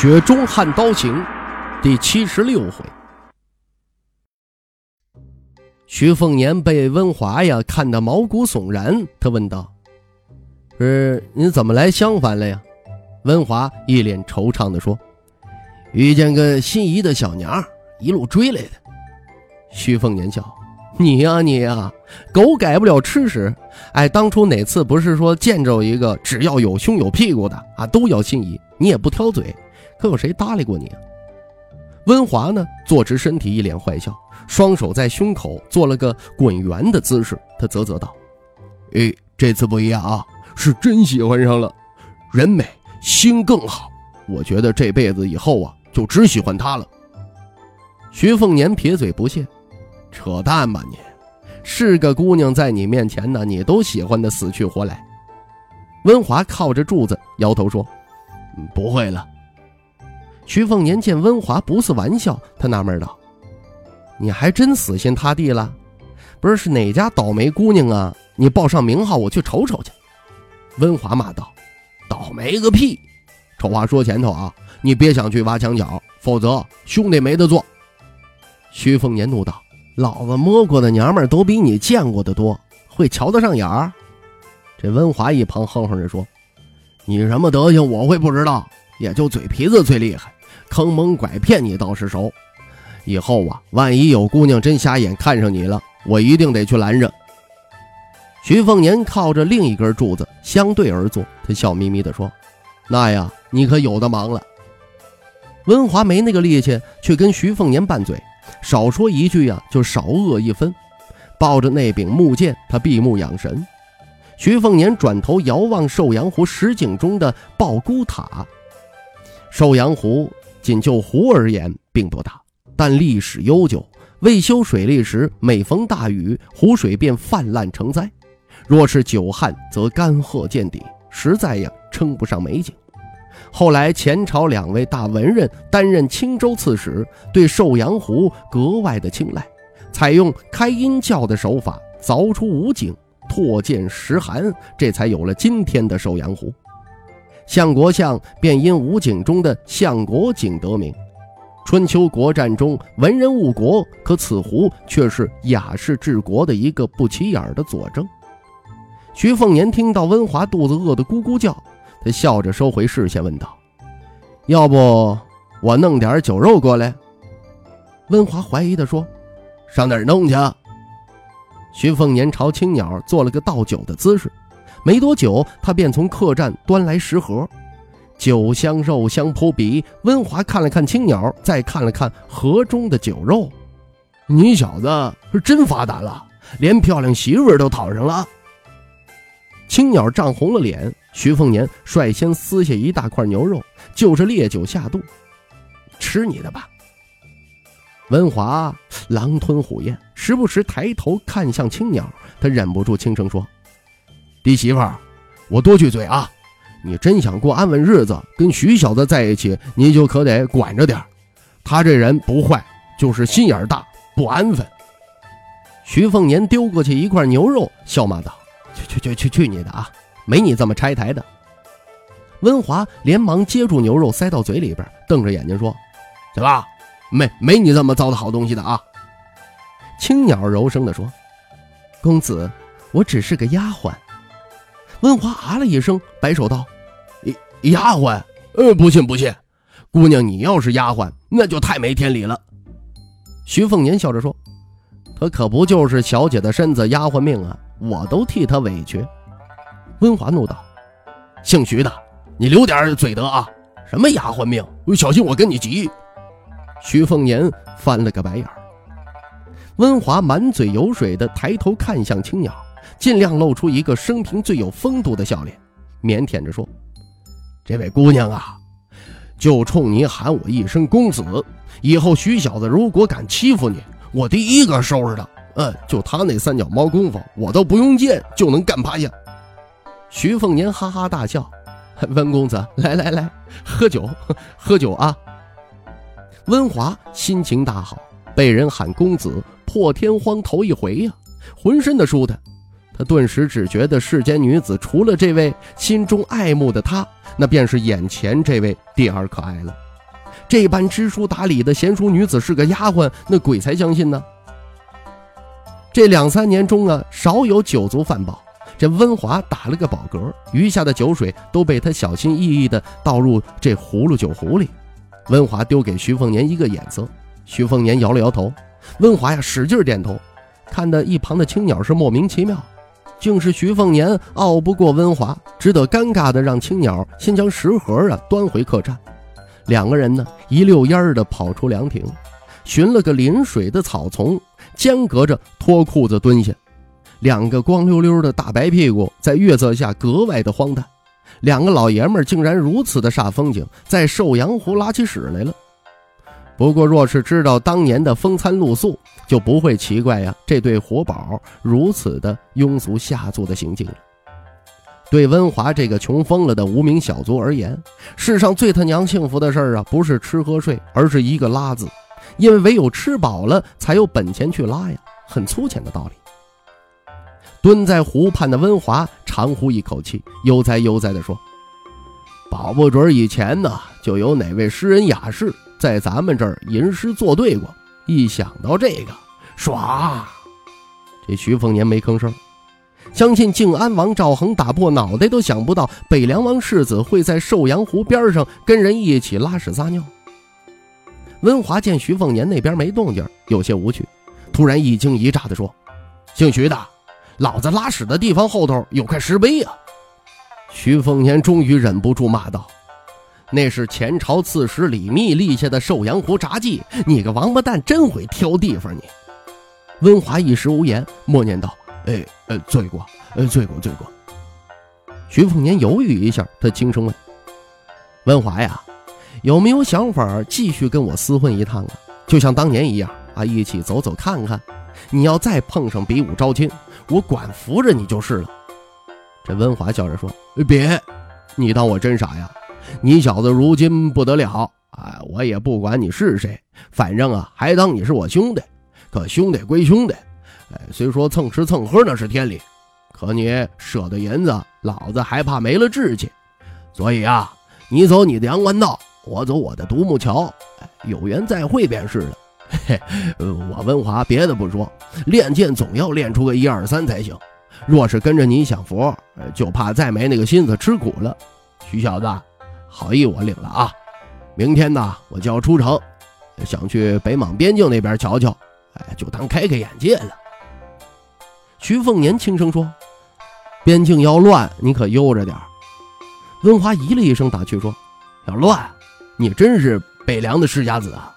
雪中悍刀行》第七十六回，徐凤年被温华呀看得毛骨悚然，他问道：“是你怎么来襄樊了呀？”温华一脸惆怅地说：“遇见个心仪的小娘，一路追来的。”徐凤年笑。你呀，你呀，狗改不了吃屎。哎，当初哪次不是说见着一个只要有胸有屁股的啊，都要心仪？你也不挑嘴，可有谁搭理过你啊？温华呢，坐直身体，一脸坏笑，双手在胸口做了个滚圆的姿势。他啧啧道：“哎，这次不一样啊，是真喜欢上了，人美心更好。我觉得这辈子以后啊，就只喜欢她了。”徐凤年撇嘴不屑。扯淡吧你！是个姑娘在你面前呢，你都喜欢的死去活来。温华靠着柱子摇头说：“不会了。”徐凤年见温华不是玩笑，他纳闷道：“你还真死心塌地了？不是是哪家倒霉姑娘啊？你报上名号，我去瞅瞅去。”温华骂道：“倒霉个屁！丑话说前头啊，你别想去挖墙脚，否则兄弟没得做。”徐凤年怒道。老子摸过的娘们都比你见过的多，会瞧得上眼儿？这温华一旁哼哼着说：“你什么德行，我会不知道？也就嘴皮子最厉害，坑蒙拐骗你倒是熟。以后啊，万一有姑娘真瞎眼看上你了，我一定得去拦着。”徐凤年靠着另一根柱子相对而坐，他笑眯眯地说：“那呀，你可有的忙了。”温华没那个力气去跟徐凤年拌嘴。少说一句呀，就少饿一分。抱着那柄木剑，他闭目养神。徐凤年转头遥望寿阳湖石井中的抱孤塔。寿阳湖仅就湖而言并不大，但历史悠久。未修水利时，每逢大雨，湖水便泛滥成灾；若是久旱，则干涸见底，实在呀称不上美景。后来，前朝两位大文人担任青州刺史，对寿阳湖格外的青睐，采用开阴窖的手法凿出五井，拓建石涵，这才有了今天的寿阳湖。相国相便因五井中的相国井得名。春秋国战中，文人误国，可此湖却是雅士治国的一个不起眼的佐证。徐凤年听到温华肚子饿得咕咕叫。他笑着收回视线，问道：“要不我弄点酒肉过来？”温华怀疑地说：“上哪儿弄去？”徐凤年朝青鸟做了个倒酒的姿势，没多久，他便从客栈端来食盒，酒香肉香扑鼻。温华看了看青鸟，再看了看盒中的酒肉，“你小子是真发达了，连漂亮媳妇都讨上了。”青鸟涨红了脸。徐凤年率先撕下一大块牛肉，就是烈酒下肚，吃你的吧。文华狼吞虎咽，时不时抬头看向青鸟，他忍不住轻声说：“弟媳妇儿，我多句嘴啊，你真想过安稳日子，跟徐小子在一起，你就可得管着点儿他这人不坏，就是心眼大，不安分。”徐凤年丢过去一块牛肉，笑骂道：“去去去去去你的啊！”没你这么拆台的。温华连忙接住牛肉，塞到嘴里边，瞪着眼睛说：“怎么，没没你这么糟的好东西的啊？”青鸟柔声地说：“公子，我只是个丫鬟。”温华啊了一声，摆手道：“丫鬟？呃，不信不信。姑娘，你要是丫鬟，那就太没天理了。”徐凤年笑着说：“她可不就是小姐的身子，丫鬟命啊，我都替她委屈。”温华怒道：“姓徐的，你留点嘴德啊！什么丫鬟命，小心我跟你急。”徐凤年翻了个白眼。温华满嘴油水的抬头看向青鸟，尽量露出一个生平最有风度的笑脸，腼腆着说：“这位姑娘啊，就冲你喊我一声公子。以后徐小子如果敢欺负你，我第一个收拾他。嗯，就他那三脚猫功夫，我都不用剑就能干趴下。徐凤年哈哈大笑：“温公子，来来来，喝酒，喝酒啊！”温华心情大好，被人喊公子，破天荒头一回呀，浑身的舒坦。他顿时只觉得世间女子除了这位心中爱慕的他，那便是眼前这位第二可爱了。这般知书达理的贤淑女子是个丫鬟，那鬼才相信呢。这两三年中啊，少有酒足饭饱。这温华打了个饱嗝，余下的酒水都被他小心翼翼地倒入这葫芦酒壶里。温华丢给徐凤年一个眼色，徐凤年摇了摇头。温华呀，使劲点头，看得一旁的青鸟是莫名其妙。竟是徐凤年拗不过温华，只得尴尬的让青鸟先将食盒啊端回客栈。两个人呢一溜烟儿的跑出凉亭，寻了个临水的草丛，间隔着脱裤子蹲下。两个光溜溜的大白屁股在月色下格外的荒诞。两个老爷们竟然如此的煞风景，在寿阳湖拉起屎来了。不过若是知道当年的风餐露宿，就不会奇怪呀，这对活宝如此的庸俗下作的行径了。对温华这个穷疯了的无名小卒而言，世上最他娘幸福的事儿啊，不是吃喝睡，而是一个拉字。因为唯有吃饱了，才有本钱去拉呀，很粗浅的道理。蹲在湖畔的温华长呼一口气，悠哉悠哉地说：“保不准以前呢，就有哪位诗人雅士在咱们这儿吟诗作对过。”一想到这个，唰！这徐凤年没吭声。相信靖安王赵恒打破脑袋都想不到，北凉王世子会在寿阳湖边上跟人一起拉屎撒尿。温华见徐凤年那边没动静，有些无趣，突然一惊一乍地说：“姓徐的，老子拉屎的地方后头有块石碑啊！”徐凤年终于忍不住骂道。那是前朝刺史李密立下的寿阳湖札记，你个王八蛋真会挑地方！你，温华一时无言，默念道：“哎，呃，罪过，呃，罪过，罪过。”徐凤年犹豫一下，他轻声问：“温华呀，有没有想法继续跟我厮混一趟啊？就像当年一样啊，一起走走看看。你要再碰上比武招亲，我管扶着你就是了。”这温华笑着说：“别，你当我真傻呀？”你小子如今不得了啊！我也不管你是谁，反正啊，还当你是我兄弟。可兄弟归兄弟，哎，虽说蹭吃蹭喝那是天理，可你舍得银子，老子还怕没了志气。所以啊，你走你的阳关道，我走我的独木桥，有缘再会便是了。嘿，我文华别的不说，练剑总要练出个一二三才行。若是跟着你享福，就怕再没那个心思吃苦了。徐小子。好意我领了啊！明天呢，我就要出城，想去北莽边境那边瞧瞧，哎，就当开开眼界了。徐凤年轻声说：“边境要乱，你可悠着点温华咦了一声，打趣说：“要乱？你真是北凉的世家子啊！”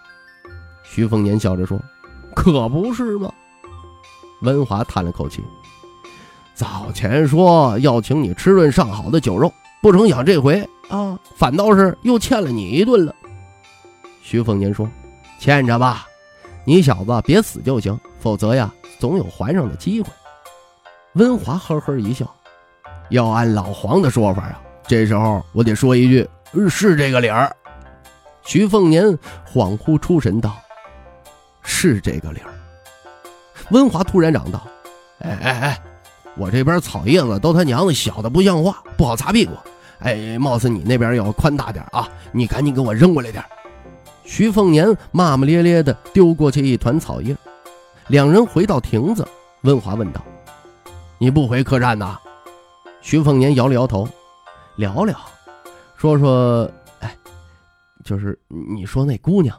徐凤年笑着说：“可不是吗？”温华叹了口气：“早前说要请你吃顿上好的酒肉，不成想这回……”啊，反倒是又欠了你一顿了。徐凤年说：“欠着吧，你小子别死就行，否则呀，总有还上的机会。”温华呵呵一笑：“要按老黄的说法啊，这时候我得说一句，是这个理儿。”徐凤年恍惚出神道：“是这个理儿。”温华突然嚷道：“哎哎哎，我这边草叶子都他娘的小的不像话，不好擦屁股。”哎，貌似你那边要宽大点啊！你赶紧给我扔过来点。徐凤年骂骂咧咧地丢过去一团草叶。两人回到亭子，温华问道：“你不回客栈呐？”徐凤年摇了摇头，聊聊，说说，哎，就是你说那姑娘。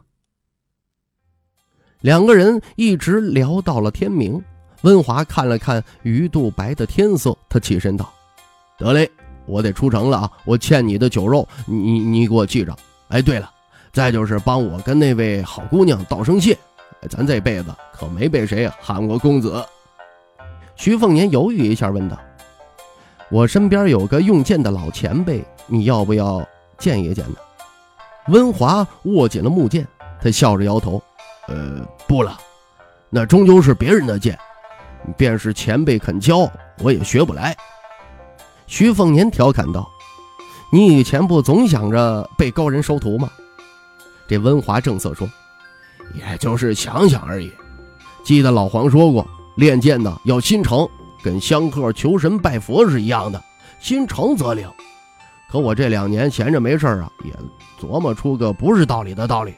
两个人一直聊到了天明。温华看了看鱼肚白的天色，他起身道：“得嘞。”我得出城了啊！我欠你的酒肉，你你给我记着。哎，对了，再就是帮我跟那位好姑娘道声谢。咱这辈子可没被谁喊过公子。徐凤年犹豫一下，问道：“我身边有个用剑的老前辈，你要不要见一见呢？”温华握紧了木剑，他笑着摇头：“呃，不了，那终究是别人的剑，便是前辈肯教，我也学不来。”徐凤年调侃道：“你以前不总想着被高人收徒吗？”这温华正色说：“也就是想想而已。记得老黄说过，练剑呢要心诚，跟香客求神拜佛是一样的，心诚则灵。可我这两年闲着没事啊，也……”琢磨出个不是道理的道理，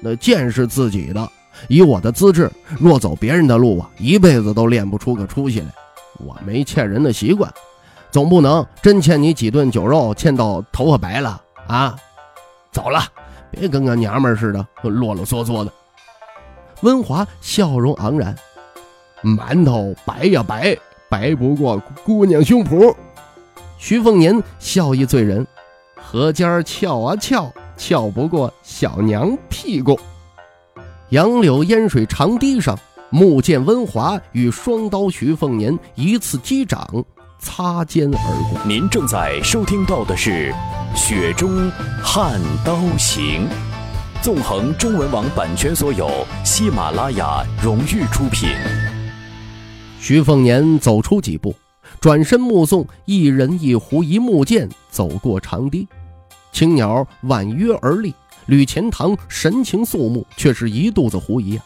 那剑是自己的。以我的资质，若走别人的路啊，一辈子都练不出个出息来。我没欠人的习惯，总不能真欠你几顿酒肉，欠到头发白了啊！走了，别跟个娘们似的，啰啰嗦嗦的。温华笑容盎然，馒头白呀白，白不过姑娘胸脯。徐凤年笑意醉人，河尖翘啊翘。翘不过小娘屁股。杨柳烟水长堤上，木剑温华与双刀徐凤年一次击掌，擦肩而过。您正在收听到的是《雪中悍刀行》，纵横中文网版权所有，喜马拉雅荣誉出品。徐凤年走出几步，转身目送一人一壶一木剑走过长堤。青鸟婉约而立，吕钱塘神情肃穆，却是一肚子狐疑啊！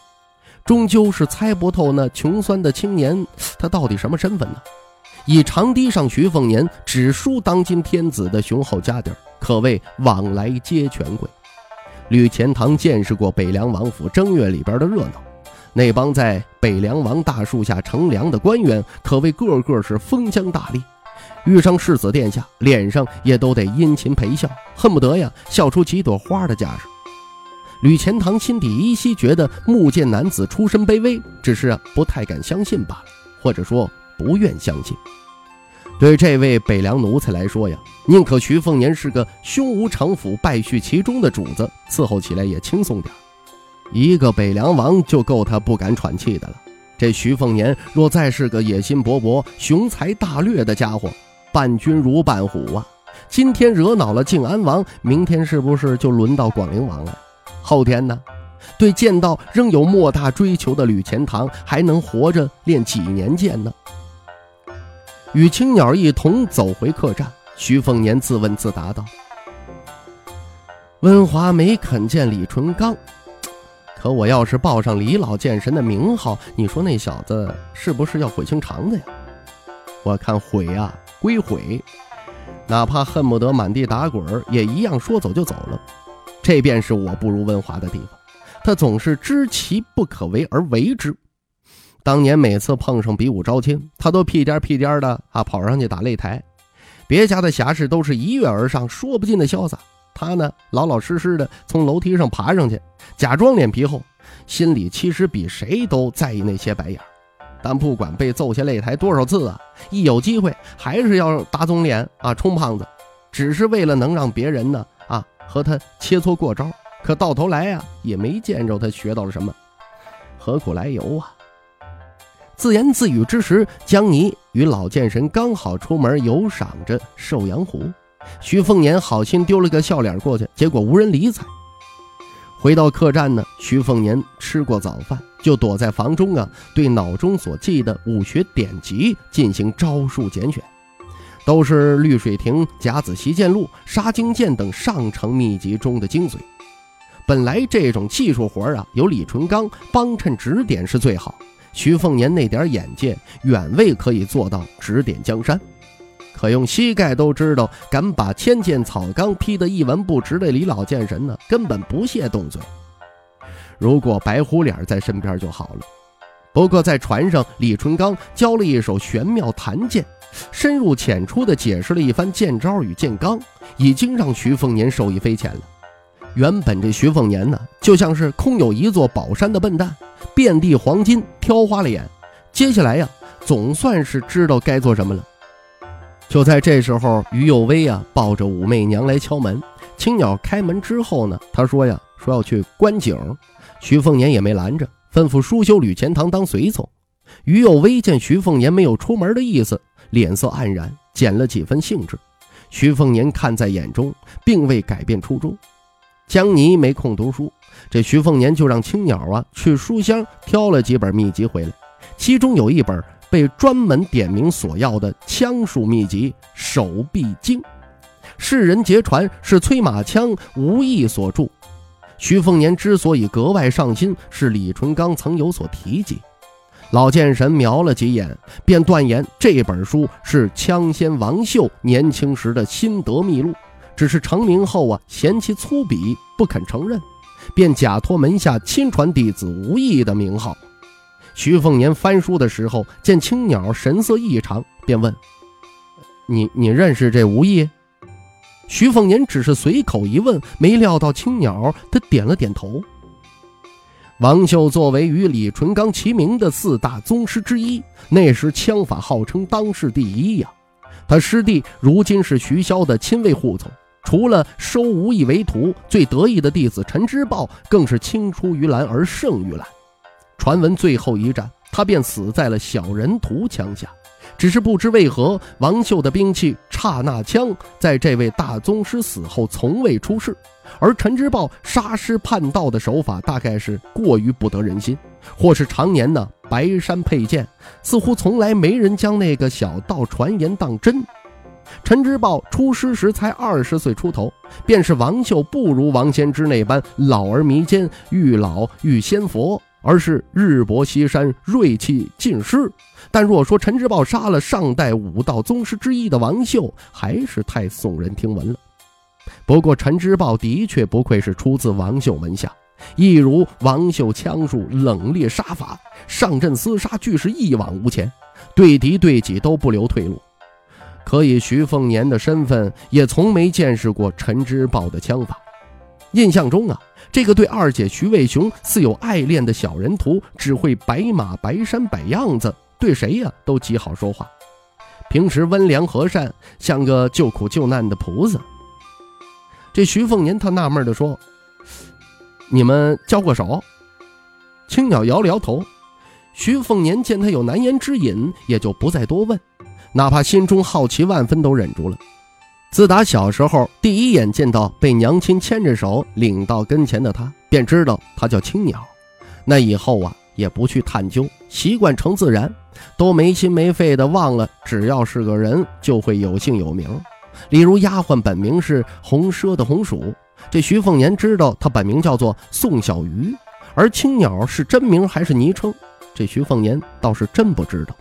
终究是猜不透那穷酸的青年，他到底什么身份呢？以长堤上徐凤年只输当今天子的雄厚家底儿，可谓往来皆权贵。吕钱塘见识过北凉王府正月里边的热闹，那帮在北凉王大树下乘凉的官员，可谓个个是封疆大吏。遇上世子殿下，脸上也都得殷勤陪笑，恨不得呀笑出几朵花的架势。吕钱塘心底依稀觉得木剑男子出身卑微，只是不太敢相信罢了，或者说不愿相信。对这位北凉奴才来说呀，宁可徐凤年是个胸无城府、败絮其中的主子，伺候起来也轻松点。一个北凉王就够他不敢喘气的了。这徐凤年若再是个野心勃勃、雄才大略的家伙，伴君如伴虎啊！今天惹恼了靖安王，明天是不是就轮到广陵王了？后天呢？对剑道仍有莫大追求的吕钱塘，还能活着练几年剑呢？与青鸟一同走回客栈，徐凤年自问自答道：“温华没肯见李淳刚，可我要是报上李老剑神的名号，你说那小子是不是要悔青肠子呀？我看悔呀！”归毁，哪怕恨不得满地打滚也一样说走就走了。这便是我不如温华的地方，他总是知其不可为而为之。当年每次碰上比武招亲，他都屁颠屁颠的啊跑上去打擂台。别家的侠士都是一跃而上，说不尽的潇洒，他呢老老实实的从楼梯上爬上去，假装脸皮厚，心里其实比谁都在意那些白眼儿。但不管被揍下擂台多少次啊，一有机会还是要打肿脸啊充胖子，只是为了能让别人呢啊和他切磋过招。可到头来呀，也没见着他学到了什么，何苦来由啊？自言自语之时，江泥与老剑神刚好出门游赏着寿阳湖，徐凤年好心丢了个笑脸过去，结果无人理睬。回到客栈呢，徐凤年吃过早饭，就躲在房中啊，对脑中所记的武学典籍进行招数拣选，都是绿水亭甲子习剑录、杀精剑等上乘秘籍中的精髓。本来这种技术活啊，有李淳罡帮衬指点是最好，徐凤年那点眼界远未可以做到指点江山。可用膝盖都知道，敢把千剑草纲批得一文不值的李老剑神呢，根本不屑动嘴。如果白虎脸在身边就好了。不过在船上，李淳刚教了一手玄妙弹剑，深入浅出地解释了一番剑招与剑纲，已经让徐凤年受益匪浅了。原本这徐凤年呢，就像是空有一座宝山的笨蛋，遍地黄金挑花了眼。接下来呀，总算是知道该做什么了。就在这时候，于有威啊抱着武媚娘来敲门。青鸟开门之后呢，他说呀，说要去观景。徐凤年也没拦着，吩咐书修吕钱塘当随从。于有威见徐凤年没有出门的意思，脸色黯然，减了几分兴致。徐凤年看在眼中，并未改变初衷。江泥没空读书，这徐凤年就让青鸟啊去书箱挑了几本秘籍回来，其中有一本被专门点名索要的枪术秘籍《手臂经》，世人皆传是催马枪无意所著。徐凤年之所以格外上心，是李淳刚曾有所提及。老剑神瞄了几眼，便断言这本书是枪仙王秀年轻时的心得秘录。只是成名后啊，嫌弃粗鄙，不肯承认，便假托门下亲传弟子吴毅的名号。徐凤年翻书的时候，见青鸟神色异常，便问：“你你认识这吴毅？”徐凤年只是随口一问，没料到青鸟他点了点头。王秀作为与李淳罡齐名的四大宗师之一，那时枪法号称当世第一呀。他师弟如今是徐骁的亲卫护从。除了收吴毅为徒，最得意的弟子陈之豹更是青出于蓝而胜于蓝。传闻最后一战，他便死在了小人徒枪下。只是不知为何，王秀的兵器刹那枪在这位大宗师死后从未出世，而陈之豹杀师叛道的手法大概是过于不得人心，或是常年呢白山佩剑，似乎从来没人将那个小道传言当真。陈之豹出师时才二十岁出头，便是王秀不如王先之那般老而弥坚，愈老愈仙佛，而是日薄西山，锐气尽失。但若说陈之豹杀了上代武道宗师之一的王秀，还是太耸人听闻了。不过陈之豹的确不愧是出自王秀门下，一如王秀枪术冷冽杀法，上阵厮杀俱是一往无前，对敌对己都不留退路。可以，徐凤年的身份也从没见识过陈之豹的枪法。印象中啊，这个对二姐徐渭雄似有爱恋的小人徒，只会摆马、摆山、摆样子，对谁呀都极好说话。平时温良和善，像个救苦救难的菩萨。这徐凤年他纳闷地说：“你们交过手？”青鸟摇了摇头。徐凤年见他有难言之隐，也就不再多问。哪怕心中好奇万分，都忍住了。自打小时候第一眼见到被娘亲牵着手领到跟前的他，便知道他叫青鸟。那以后啊，也不去探究，习惯成自然，都没心没肺的忘了，只要是个人，就会有姓有名。例如丫鬟本名是红奢的红薯，这徐凤年知道她本名叫做宋小鱼，而青鸟是真名还是昵称，这徐凤年倒是真不知道。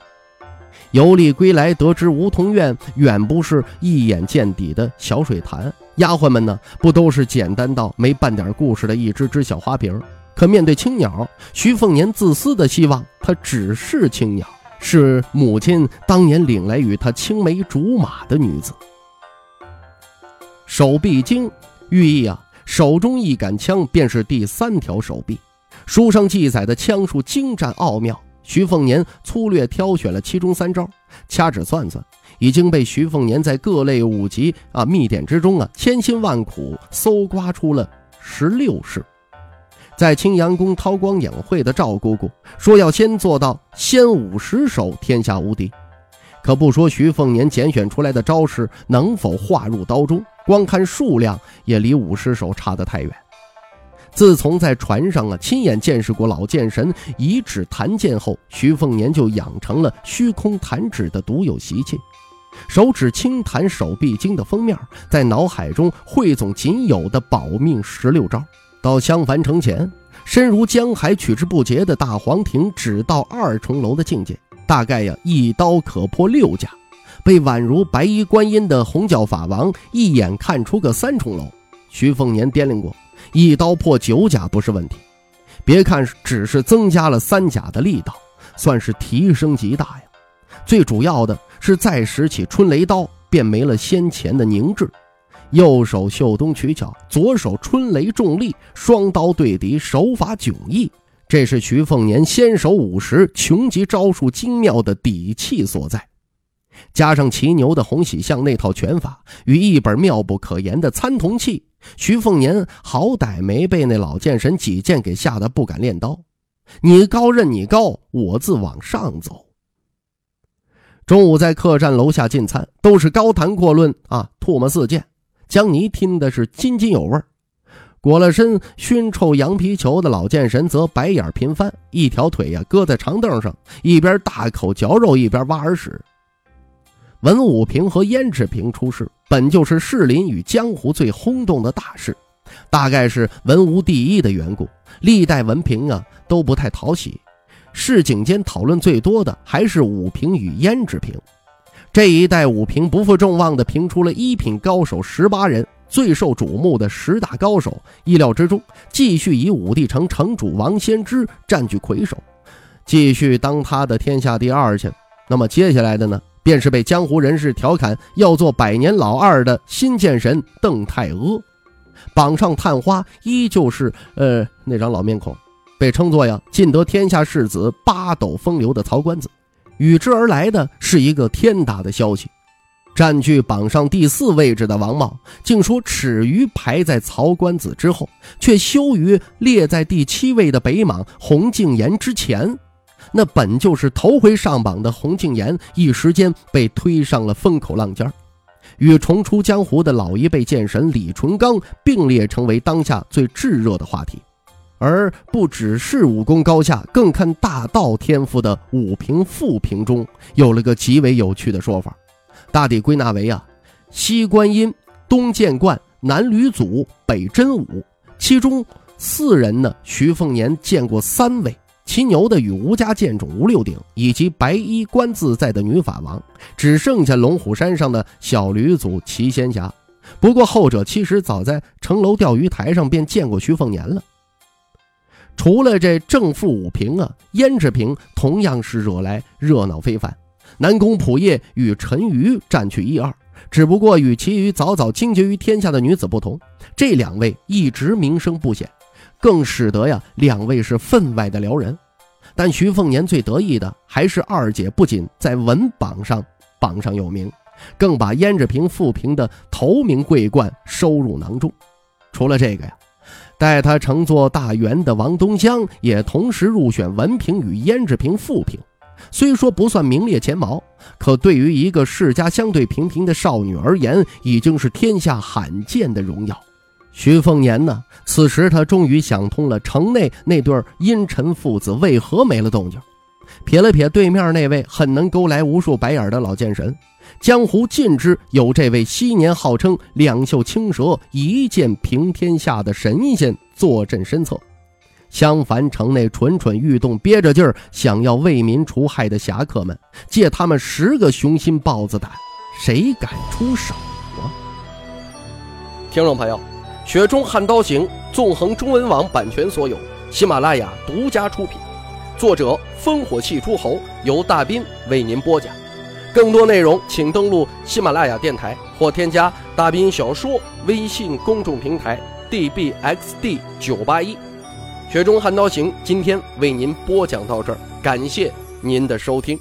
游历归来，得知梧桐院远不是一眼见底的小水潭，丫鬟们呢，不都是简单到没半点故事的一只只小花瓶？可面对青鸟，徐凤年自私的希望它只是青鸟，是母亲当年领来与他青梅竹马的女子。手臂经寓意啊，手中一杆枪便是第三条手臂。书上记载的枪术精湛奥妙。徐凤年粗略挑选了其中三招，掐指算算，已经被徐凤年在各类武籍啊秘典之中啊千辛万苦搜刮出了十六式。在青阳宫韬光养晦的赵姑姑说要先做到先五十手天下无敌，可不说徐凤年拣选出来的招式能否化入刀中，光看数量也离五十手差得太远。自从在船上啊亲眼见识过老剑神以指弹剑后，徐凤年就养成了虚空弹指的独有习气，手指轻弹手臂经的封面，在脑海中汇总仅有的保命十六招。到襄樊城前，身如江海取之不竭的大黄庭，只到二重楼的境界，大概呀一刀可破六甲。被宛如白衣观音的红教法王一眼看出个三重楼，徐凤年掂量过。一刀破九甲不是问题，别看只是增加了三甲的力道，算是提升极大呀。最主要的是再拾起春雷刀，便没了先前的凝滞。右手袖东取巧，左手春雷重力，双刀对敌，手法迥异。这是徐凤年先手五十，穷极招数精妙的底气所在。加上骑牛的洪喜相那套拳法，与一本妙不可言的参同契。徐凤年好歹没被那老剑神几剑给吓得不敢练刀，你高任你高，我自往上走。中午在客栈楼下进餐，都是高谈阔论啊，唾沫四溅。江泥听的是津津有味裹了身熏臭羊皮球的老剑神则白眼频翻，一条腿呀搁在长凳上，一边大口嚼肉，一边挖耳屎。文武平和胭脂平出事，本就是士林与江湖最轰动的大事，大概是文无第一的缘故，历代文凭啊都不太讨喜。市井间讨论最多的还是武平与胭脂平。这一代武平不负众望的评出了一品高手十八人。最受瞩目的十大高手，意料之中，继续以武帝城城主王先知占据魁首，继续当他的天下第二去。那么接下来的呢，便是被江湖人士调侃要做百年老二的新剑神邓太阿。榜上探花依旧是呃那张老面孔，被称作呀尽得天下士子八斗风流的曹官子。与之而来的是一个天大的消息。占据榜上第四位置的王茂，竟说耻于排在曹官子之后，却羞于列在第七位的北莽洪敬言之前。那本就是头回上榜的洪敬言，一时间被推上了风口浪尖与重出江湖的老一辈剑神李淳罡并列，成为当下最炙热的话题。而不只是武功高下，更看大道天赋的武平、富平中，有了个极为有趣的说法。大抵归纳为啊，西观音、东剑冠、南吕祖、北真武，其中四人呢，徐凤年见过三位，骑牛的与吴家剑种吴六鼎，以及白衣观自在的女法王，只剩下龙虎山上的小吕祖齐仙侠。不过后者其实早在城楼钓鱼台上便见过徐凤年了。除了这正负五平啊，胭脂瓶同样是惹来热闹非凡。南宫普叶与陈瑜占据一二，只不过与其余早早惊绝于天下的女子不同，这两位一直名声不显，更使得呀两位是分外的撩人。但徐凤年最得意的还是二姐，不仅在文榜上榜上有名，更把胭脂瓶、富平的头名桂冠收入囊中。除了这个呀，带他乘坐大员的王东乡也同时入选文凭与胭脂瓶、富平。虽说不算名列前茅，可对于一个世家相对平平的少女而言，已经是天下罕见的荣耀。徐凤年呢，此时他终于想通了城内那对阴沉父子为何没了动静。撇了撇对面那位很能勾来无数白眼的老剑神，江湖尽知有这位昔年号称两袖青蛇、一剑平天下的神仙坐镇身侧。相反，城内蠢蠢欲动、憋着劲儿想要为民除害的侠客们，借他们十个雄心豹子胆，谁敢出手啊？听众朋友，《雪中悍刀行》纵横中文网版权所有，喜马拉雅独家出品，作者烽火戏诸侯，由大斌为您播讲。更多内容请登录喜马拉雅电台或添加大斌小说微信公众平台 dbxd 九八一。雪中悍刀行，今天为您播讲到这儿，感谢您的收听。